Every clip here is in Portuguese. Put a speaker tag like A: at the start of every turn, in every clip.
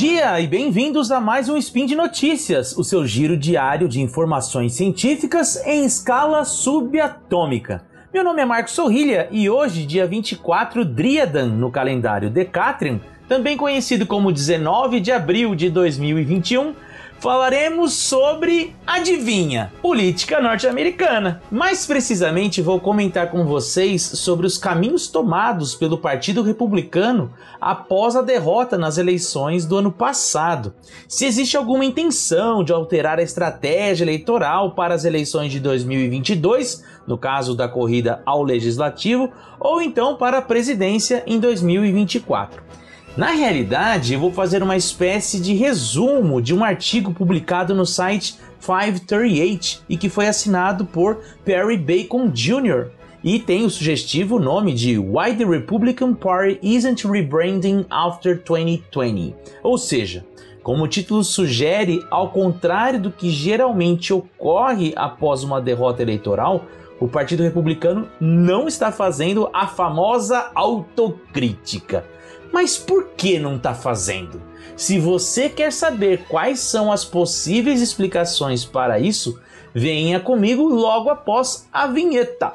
A: dia e bem-vindos a mais um Spin de Notícias, o seu giro diário de informações científicas em escala subatômica. Meu nome é Marcos Sorrilha e hoje, dia 24 Driadan no calendário Decatrium, também conhecido como 19 de abril de 2021, falaremos sobre, adivinha, política norte-americana. Mais precisamente, vou comentar com vocês sobre os caminhos tomados pelo Partido Republicano após a derrota nas eleições do ano passado. Se existe alguma intenção de alterar a estratégia eleitoral para as eleições de 2022, no caso da corrida ao legislativo, ou então para a presidência em 2024. Na realidade, eu vou fazer uma espécie de resumo de um artigo publicado no site 538 e que foi assinado por Perry Bacon Jr. e tem o sugestivo nome de Why the Republican Party Isn't Rebranding After 2020. Ou seja, como o título sugere, ao contrário do que geralmente ocorre após uma derrota eleitoral, o Partido Republicano não está fazendo a famosa autocrítica. Mas por que não está fazendo? Se você quer saber quais são as possíveis explicações para isso, venha comigo logo após a vinheta.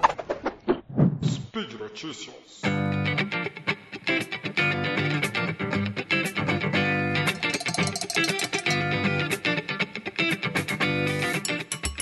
A: Speed Notícias.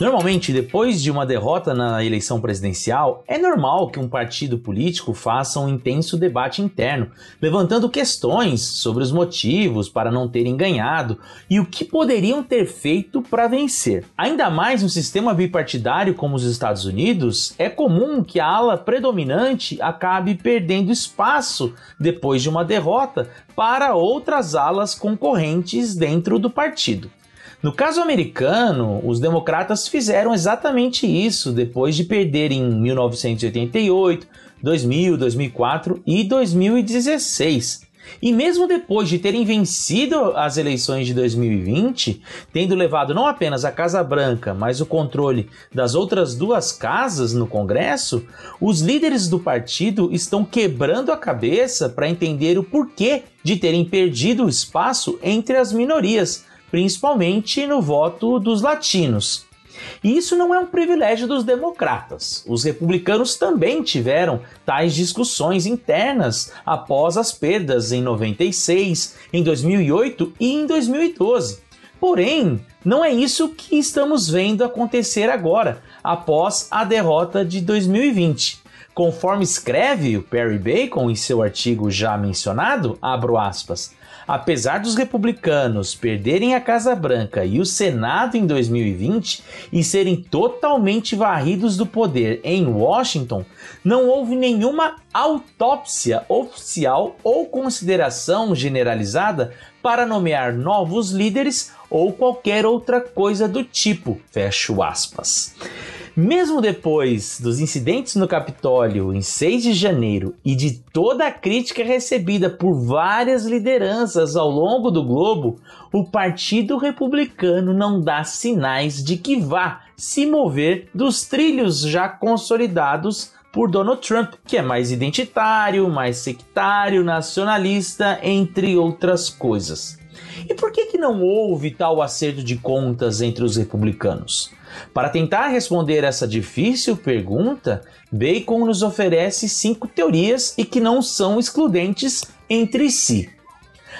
A: Normalmente, depois de uma derrota na eleição presidencial, é normal que um partido político faça um intenso debate interno, levantando questões sobre os motivos para não terem ganhado e o que poderiam ter feito para vencer. Ainda mais no sistema bipartidário como os Estados Unidos, é comum que a ala predominante acabe perdendo espaço depois de uma derrota para outras alas concorrentes dentro do partido. No caso americano, os democratas fizeram exatamente isso depois de perder em 1988, 2000, 2004 e 2016. E mesmo depois de terem vencido as eleições de 2020, tendo levado não apenas a Casa Branca, mas o controle das outras duas casas no Congresso, os líderes do partido estão quebrando a cabeça para entender o porquê de terem perdido o espaço entre as minorias, principalmente no voto dos latinos. E isso não é um privilégio dos democratas. Os republicanos também tiveram tais discussões internas após as perdas em 96, em 2008 e em 2012. Porém, não é isso que estamos vendo acontecer agora, após a derrota de 2020. Conforme escreve o Perry Bacon em seu artigo já mencionado, abro aspas, Apesar dos republicanos perderem a Casa Branca e o Senado em 2020 e serem totalmente varridos do poder em Washington, não houve nenhuma autópsia oficial ou consideração generalizada para nomear novos líderes ou qualquer outra coisa do tipo. Fecho aspas. Mesmo depois dos incidentes no Capitólio em 6 de janeiro e de toda a crítica recebida por várias lideranças ao longo do globo, o Partido Republicano não dá sinais de que vá se mover dos trilhos já consolidados por Donald Trump, que é mais identitário, mais sectário, nacionalista, entre outras coisas. E por que, que não houve tal acerto de contas entre os republicanos? Para tentar responder essa difícil pergunta, Bacon nos oferece cinco teorias e que não são excludentes entre si.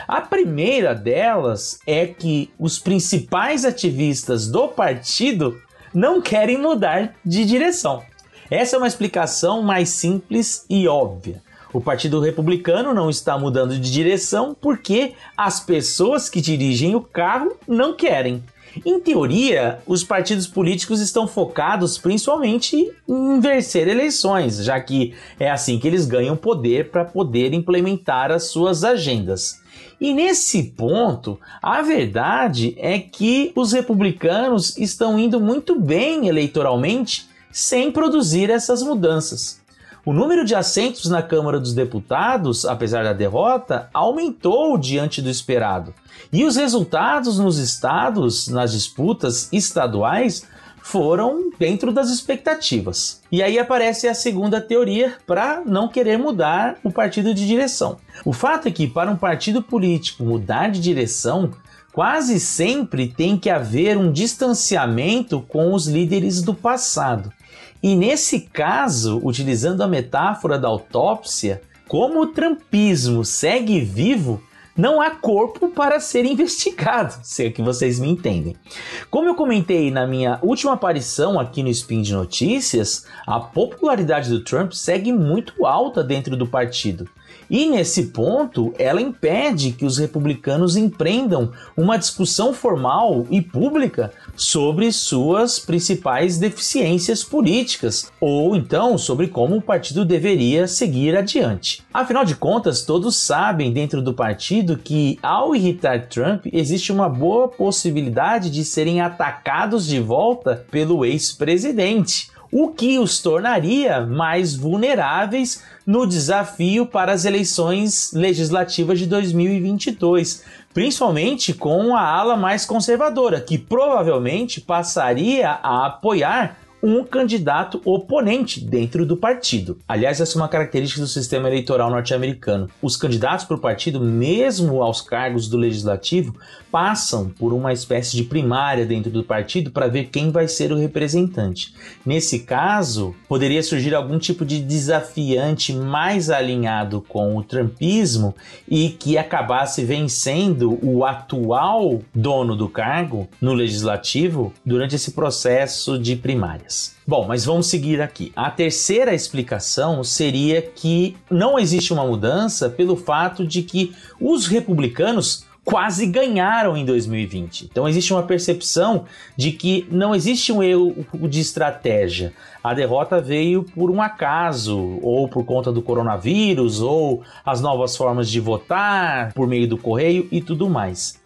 A: A primeira delas é que os principais ativistas do partido não querem mudar de direção. Essa é uma explicação mais simples e óbvia. O Partido Republicano não está mudando de direção porque as pessoas que dirigem o carro não querem. Em teoria, os partidos políticos estão focados principalmente em vencer eleições, já que é assim que eles ganham poder para poder implementar as suas agendas. E nesse ponto, a verdade é que os republicanos estão indo muito bem eleitoralmente sem produzir essas mudanças. O número de assentos na Câmara dos Deputados, apesar da derrota, aumentou diante do esperado. E os resultados nos estados, nas disputas estaduais, foram dentro das expectativas. E aí aparece a segunda teoria para não querer mudar o partido de direção. O fato é que para um partido político mudar de direção, quase sempre tem que haver um distanciamento com os líderes do passado. E nesse caso, utilizando a metáfora da autópsia, como o trumpismo segue vivo, não há corpo para ser investigado, se é que vocês me entendem. Como eu comentei na minha última aparição aqui no Spin de Notícias, a popularidade do Trump segue muito alta dentro do partido. E nesse ponto, ela impede que os republicanos empreendam uma discussão formal e pública sobre suas principais deficiências políticas, ou então sobre como o partido deveria seguir adiante. Afinal de contas, todos sabem dentro do partido que, ao irritar Trump, existe uma boa possibilidade de serem atacados de volta pelo ex-presidente o que os tornaria mais vulneráveis no desafio para as eleições legislativas de 2022, principalmente com a ala mais conservadora, que provavelmente passaria a apoiar um candidato oponente dentro do partido. Aliás, essa é uma característica do sistema eleitoral norte-americano. Os candidatos para o partido, mesmo aos cargos do legislativo, passam por uma espécie de primária dentro do partido para ver quem vai ser o representante. Nesse caso, poderia surgir algum tipo de desafiante mais alinhado com o trumpismo e que acabasse vencendo o atual dono do cargo no legislativo durante esse processo de primárias. Bom, mas vamos seguir aqui. A terceira explicação seria que não existe uma mudança pelo fato de que os republicanos quase ganharam em 2020. Então existe uma percepção de que não existe um erro de estratégia. A derrota veio por um acaso, ou por conta do coronavírus, ou as novas formas de votar por meio do correio e tudo mais.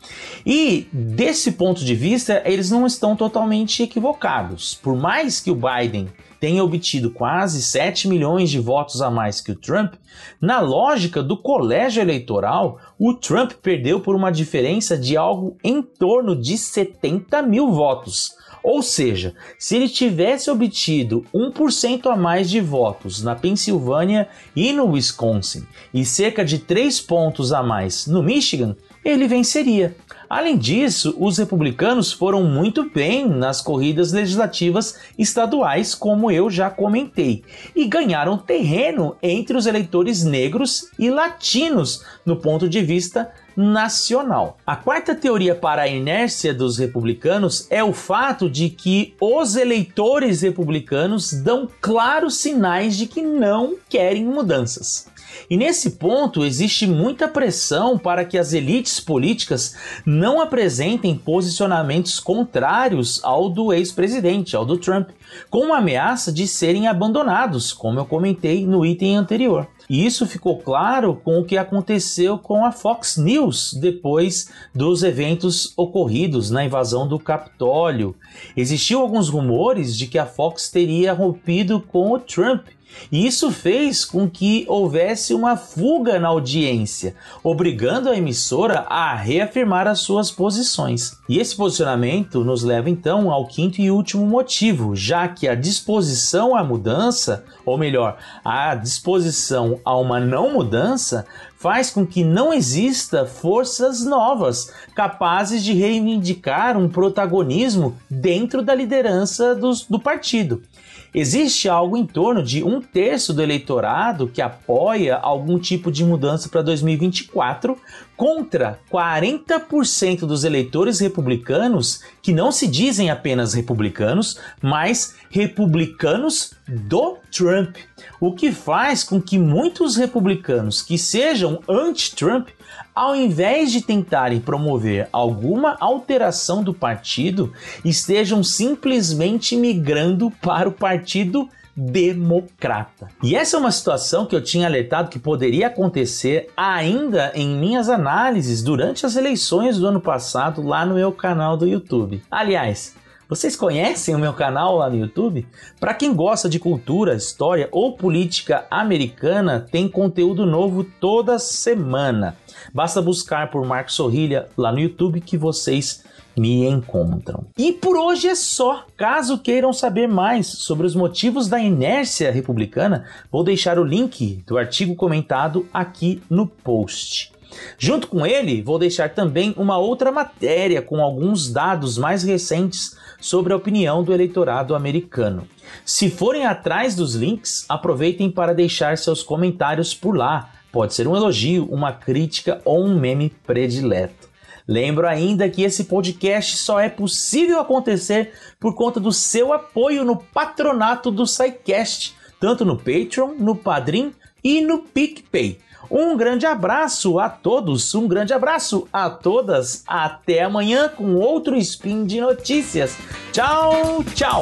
A: E desse ponto de vista, eles não estão totalmente equivocados. Por mais que o Biden tenha obtido quase 7 milhões de votos a mais que o Trump, na lógica do colégio eleitoral, o Trump perdeu por uma diferença de algo em torno de 70 mil votos. Ou seja, se ele tivesse obtido 1% a mais de votos na Pensilvânia e no Wisconsin e cerca de 3 pontos a mais no Michigan, ele venceria. Além disso, os republicanos foram muito bem nas corridas legislativas estaduais, como eu já comentei, e ganharam terreno entre os eleitores negros e latinos no ponto de vista nacional. A quarta teoria para a inércia dos republicanos é o fato de que os eleitores republicanos dão claros sinais de que não querem mudanças. E nesse ponto existe muita pressão para que as elites políticas não apresentem posicionamentos contrários ao do ex-presidente, ao do Trump, com uma ameaça de serem abandonados, como eu comentei no item anterior. E isso ficou claro com o que aconteceu com a Fox News depois dos eventos ocorridos na invasão do Capitólio. Existiam alguns rumores de que a Fox teria rompido com o Trump e isso fez com que houvesse uma fuga na audiência, obrigando a emissora a reafirmar as suas posições. E esse posicionamento nos leva então ao quinto e último motivo, já que a disposição à mudança, ou melhor, a disposição a uma não mudança, faz com que não exista forças novas capazes de reivindicar um protagonismo dentro da liderança dos, do partido. Existe algo em torno de um terço do eleitorado que apoia algum tipo de mudança para 2024, contra 40% dos eleitores republicanos que não se dizem apenas republicanos, mas republicanos do Trump. O que faz com que muitos republicanos que sejam anti-Trump ao invés de tentarem promover alguma alteração do partido, estejam simplesmente migrando para o partido democrata. E essa é uma situação que eu tinha alertado que poderia acontecer ainda em minhas análises durante as eleições do ano passado lá no meu canal do YouTube. Aliás, vocês conhecem o meu canal lá no YouTube? Para quem gosta de cultura, história ou política americana, tem conteúdo novo toda semana. Basta buscar por Marcos Sorrilha lá no YouTube que vocês me encontram. E por hoje é só. Caso queiram saber mais sobre os motivos da inércia republicana, vou deixar o link do artigo comentado aqui no post. Junto com ele, vou deixar também uma outra matéria com alguns dados mais recentes sobre a opinião do eleitorado americano. Se forem atrás dos links, aproveitem para deixar seus comentários por lá. Pode ser um elogio, uma crítica ou um meme predileto. Lembro ainda que esse podcast só é possível acontecer por conta do seu apoio no patronato do SciCast, tanto no Patreon, no Padrim e no PicPay. Um grande abraço a todos, um grande abraço a todas. Até amanhã com outro spin de notícias. Tchau, tchau.